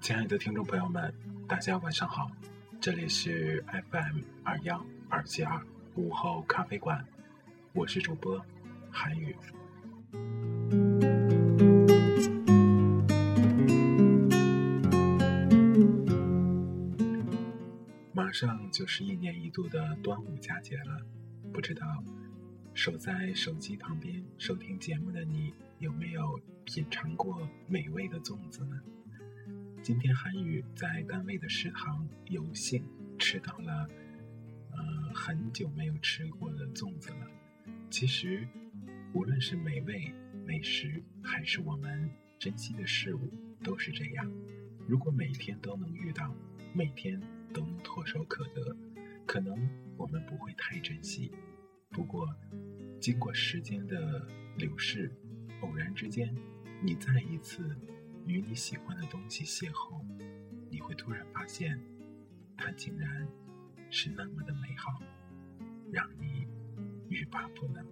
亲爱的听众朋友们，大家晚上好，这里是 FM 二幺二七二午后咖啡馆，我是主播韩语。马上就是一年一度的端午佳节了，不知道守在手机旁边收听节目的你，有没有品尝过美味的粽子呢？今天韩宇在单位的食堂有幸吃到了，呃，很久没有吃过的粽子了。其实，无论是美味美食，还是我们珍惜的事物，都是这样。如果每天都能遇到，每天都能唾手可得，可能我们不会太珍惜。不过，经过时间的流逝，偶然之间，你再一次。与你喜欢的东西邂逅，你会突然发现，它竟然是那么的美好，让你欲罢不能。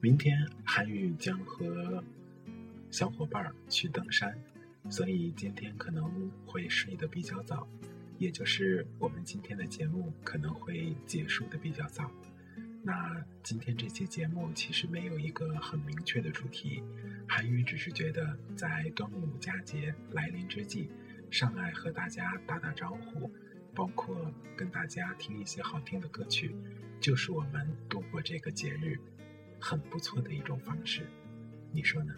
明天韩宇将和小伙伴去登山。所以今天可能会睡得比较早，也就是我们今天的节目可能会结束的比较早。那今天这期节目其实没有一个很明确的主题，韩语只是觉得在端午佳节来临之际，上来和大家打打招呼，包括跟大家听一些好听的歌曲，就是我们度过这个节日很不错的一种方式。你说呢？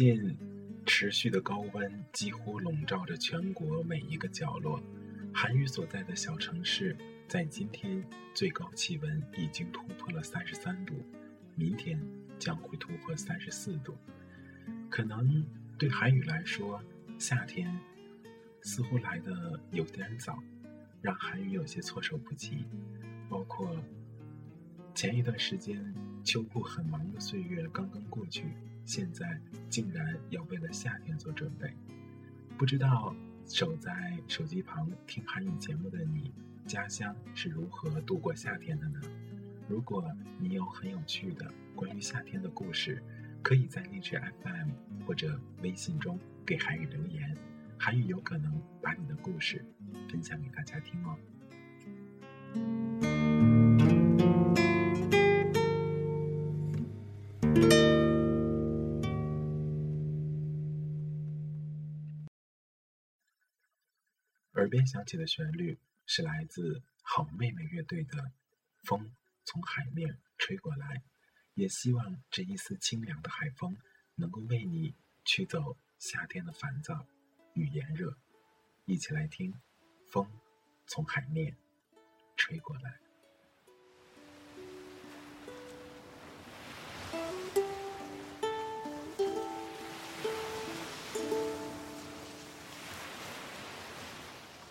近持续的高温几乎笼罩着全国每一个角落。韩语所在的小城市，在今天最高气温已经突破了三十三度，明天将会突破三十四度。可能对韩语来说，夏天似乎来的有点早，让韩语有些措手不及。包括前一段时间，秋裤很忙的岁月刚刚过去。现在竟然要为了夏天做准备，不知道守在手机旁听韩语节目的你，家乡是如何度过夏天的呢？如果你有很有趣的关于夏天的故事，可以在荔枝 FM 或者微信中给韩语留言，韩语有可能把你的故事分享给大家听哦。耳边响起的旋律是来自好妹妹乐队的《风从海面吹过来》，也希望这一丝清凉的海风能够为你驱走夏天的烦躁与炎热。一起来听《风从海面吹过来》。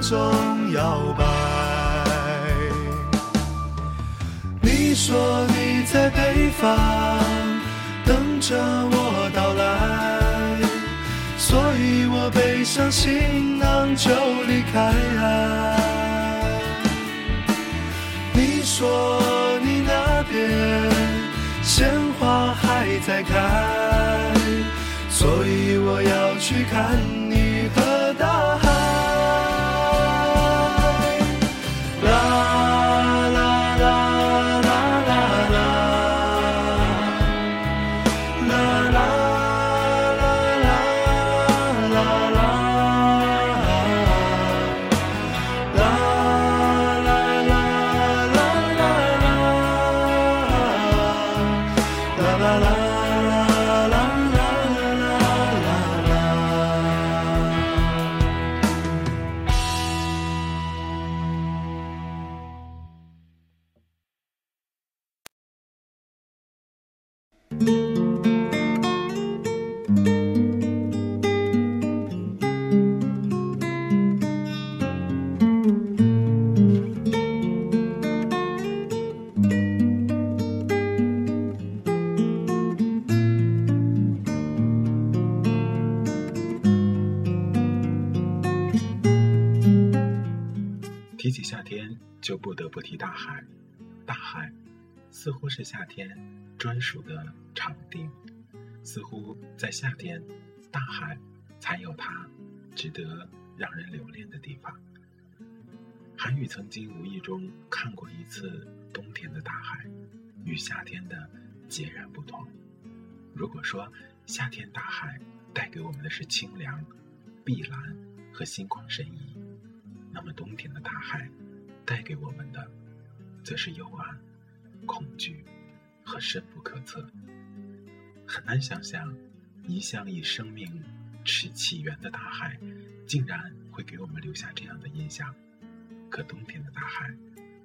中摇摆。你说你在北方等着我到来，所以我背上行囊就离开。你说你那边鲜花还在开，所以我要去看你和大海。似乎是夏天专属的场地，似乎在夏天，大海才有它值得让人留恋的地方。韩宇曾经无意中看过一次冬天的大海，与夏天的截然不同。如果说夏天大海带给我们的是清凉、碧蓝和心旷神怡，那么冬天的大海带给我们的，则是幽暗、恐惧和深不可测。很难想象，一向以生命持起源的大海，竟然会给我们留下这样的印象。可冬天的大海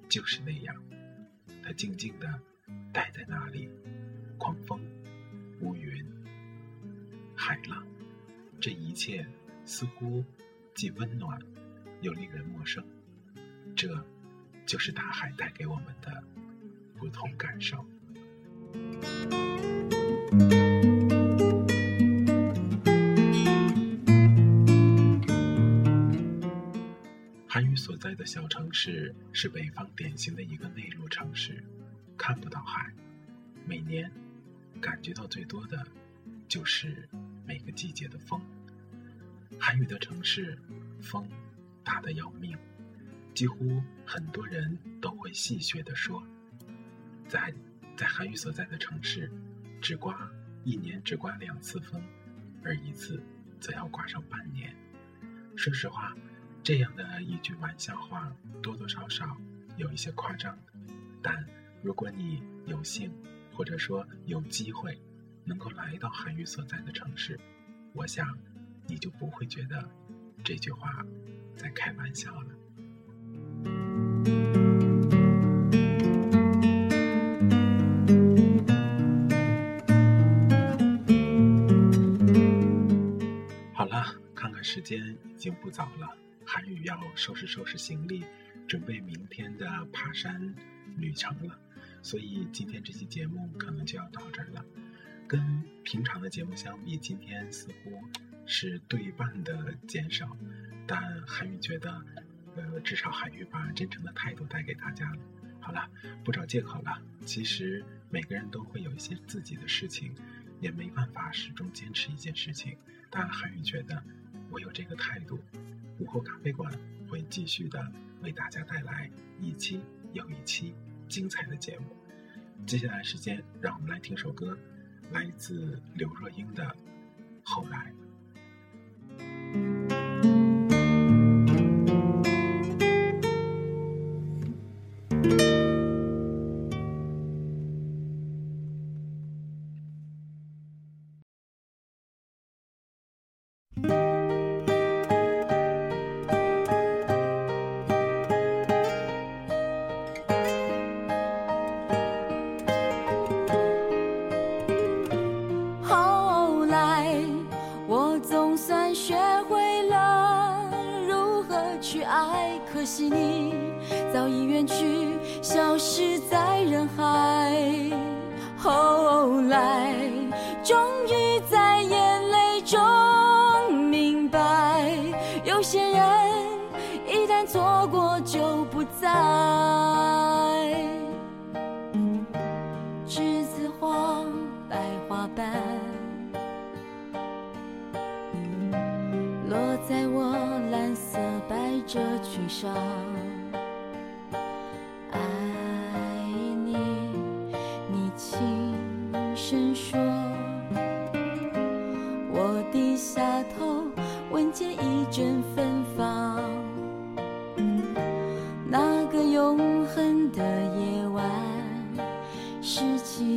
就是那样，它静静的待在那里，狂风、乌云、海浪，这一切似乎既温暖又令人陌生。这，就是大海带给我们的不同感受。韩语所在的小城市是北方典型的一个内陆城市，看不到海。每年感觉到最多的，就是每个季节的风。韩语的城市，风大的要命，几乎很多人都会戏谑地说，在在韩愈所在的城市，只刮一年只刮两次风，而一次则要刮上半年。说实话。这样的一句玩笑话，多多少少有一些夸张，但如果你有幸或者说有机会能够来到韩愈所在的城市，我想你就不会觉得这句话在开玩笑了。时间已经不早了。韩宇要收拾收拾行李，准备明天的爬山旅程了，所以今天这期节目可能就要到这儿了。跟平常的节目相比，今天似乎是对半的减少，但韩宇觉得，呃，至少韩宇把真诚的态度带给大家了。好了，不找借口了。其实每个人都会有一些自己的事情，也没办法始终坚持一件事情。但韩宇觉得，我有这个态度。午后咖啡馆会继续的为大家带来一期又一期精彩的节目。接下来时间，让我们来听首歌，来自刘若英的《后来》。就不在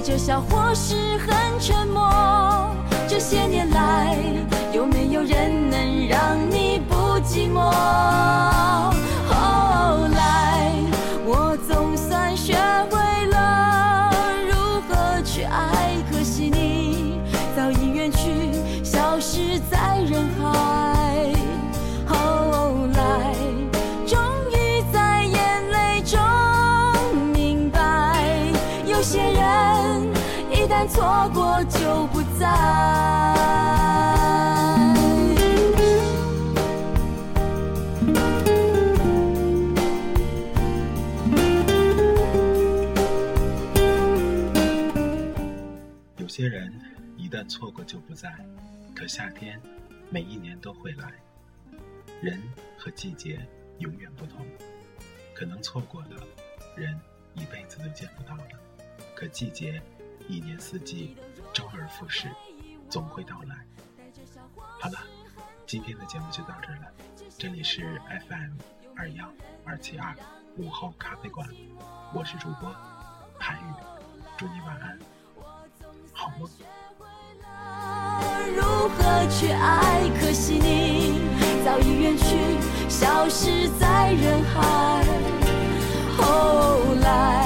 带着笑或是很沉默？这些年来，有没有人能让你不寂寞？就不在，可夏天每一年都会来。人和季节永远不同，可能错过了，人一辈子都见不到了。可季节一年四季周而复始，总会到来。好了，今天的节目就到这了。这里是 FM 二幺二七二午后咖啡馆，我是主播韩宇，祝你晚安，好梦。我如何去爱可惜你早已远去消失在人海。后来